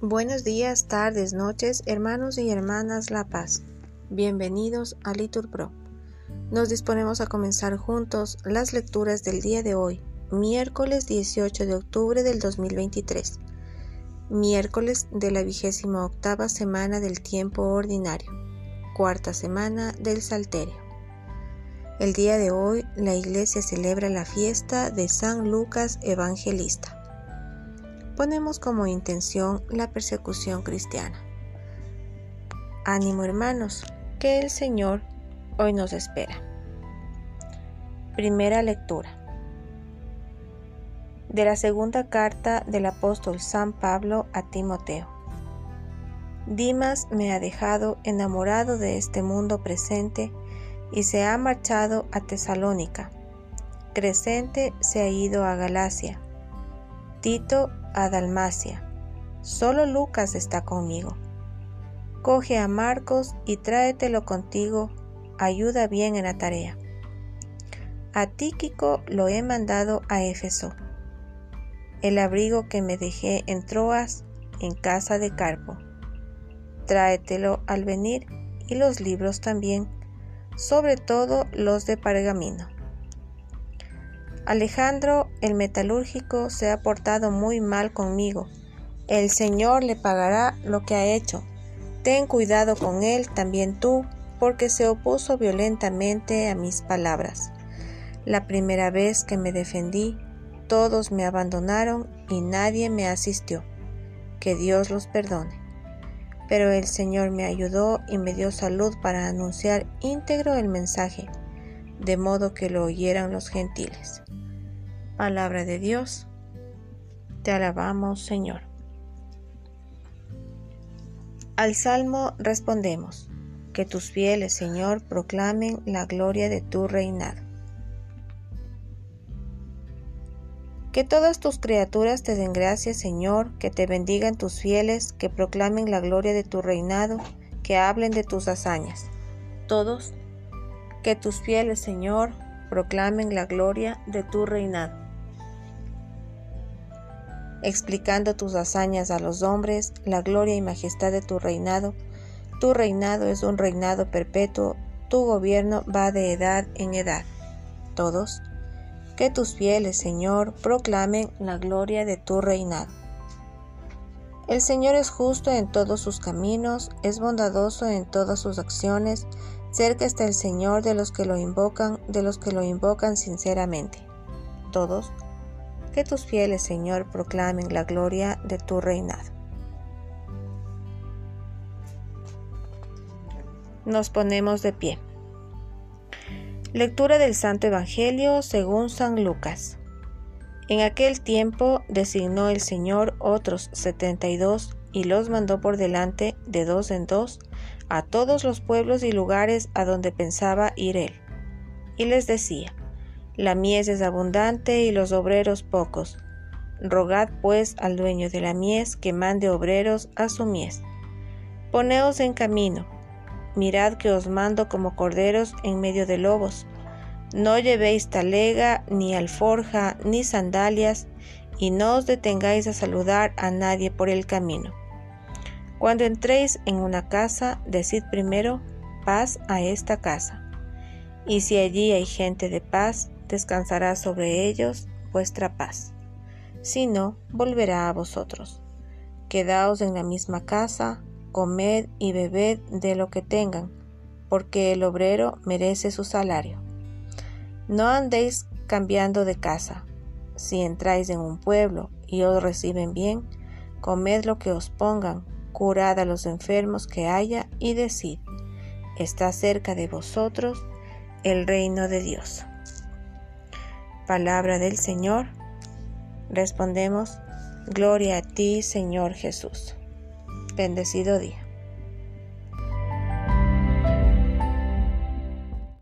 Buenos días, tardes, noches, hermanos y hermanas La Paz. Bienvenidos a Litur Pro. Nos disponemos a comenzar juntos las lecturas del día de hoy, miércoles 18 de octubre del 2023, miércoles de la vigésima octava semana del tiempo ordinario, cuarta semana del Salterio. El día de hoy la iglesia celebra la fiesta de San Lucas Evangelista ponemos como intención la persecución cristiana. Ánimo hermanos, que el Señor hoy nos espera. Primera lectura. De la segunda carta del apóstol San Pablo a Timoteo. Dimas me ha dejado enamorado de este mundo presente y se ha marchado a Tesalónica. Crescente se ha ido a Galacia. Tito a Dalmacia. Solo Lucas está conmigo. Coge a Marcos y tráetelo contigo, ayuda bien en la tarea. A Tíquico lo he mandado a Éfeso. El abrigo que me dejé en Troas, en casa de Carpo. Tráetelo al venir y los libros también, sobre todo los de pergamino. Alejandro el metalúrgico se ha portado muy mal conmigo. El Señor le pagará lo que ha hecho. Ten cuidado con él también tú, porque se opuso violentamente a mis palabras. La primera vez que me defendí, todos me abandonaron y nadie me asistió. Que Dios los perdone. Pero el Señor me ayudó y me dio salud para anunciar íntegro el mensaje, de modo que lo oyeran los gentiles. Palabra de Dios. Te alabamos, Señor. Al Salmo respondemos, que tus fieles, Señor, proclamen la gloria de tu reinado. Que todas tus criaturas te den gracias, Señor, que te bendigan tus fieles, que proclamen la gloria de tu reinado, que hablen de tus hazañas. Todos, que tus fieles, Señor, proclamen la gloria de tu reinado explicando tus hazañas a los hombres, la gloria y majestad de tu reinado. Tu reinado es un reinado perpetuo, tu gobierno va de edad en edad. Todos, que tus fieles, Señor, proclamen la gloria de tu reinado. El Señor es justo en todos sus caminos, es bondadoso en todas sus acciones, cerca está el Señor de los que lo invocan, de los que lo invocan sinceramente. Todos, que tus fieles, Señor, proclamen la gloria de tu reinado. Nos ponemos de pie. Lectura del Santo Evangelio según San Lucas. En aquel tiempo designó el Señor otros setenta y dos y los mandó por delante de dos en dos a todos los pueblos y lugares a donde pensaba ir él. Y les decía, la mies es abundante y los obreros pocos. Rogad pues al dueño de la mies que mande obreros a su mies. Poneos en camino. Mirad que os mando como corderos en medio de lobos. No llevéis talega, ni alforja, ni sandalias, y no os detengáis a saludar a nadie por el camino. Cuando entréis en una casa, decid primero, paz a esta casa. Y si allí hay gente de paz, descansará sobre ellos vuestra paz. Si no, volverá a vosotros. Quedaos en la misma casa, comed y bebed de lo que tengan, porque el obrero merece su salario. No andéis cambiando de casa. Si entráis en un pueblo y os reciben bien, comed lo que os pongan, curad a los enfermos que haya y decid, está cerca de vosotros el reino de Dios. Palabra del Señor. Respondemos, Gloria a ti, Señor Jesús. Bendecido día.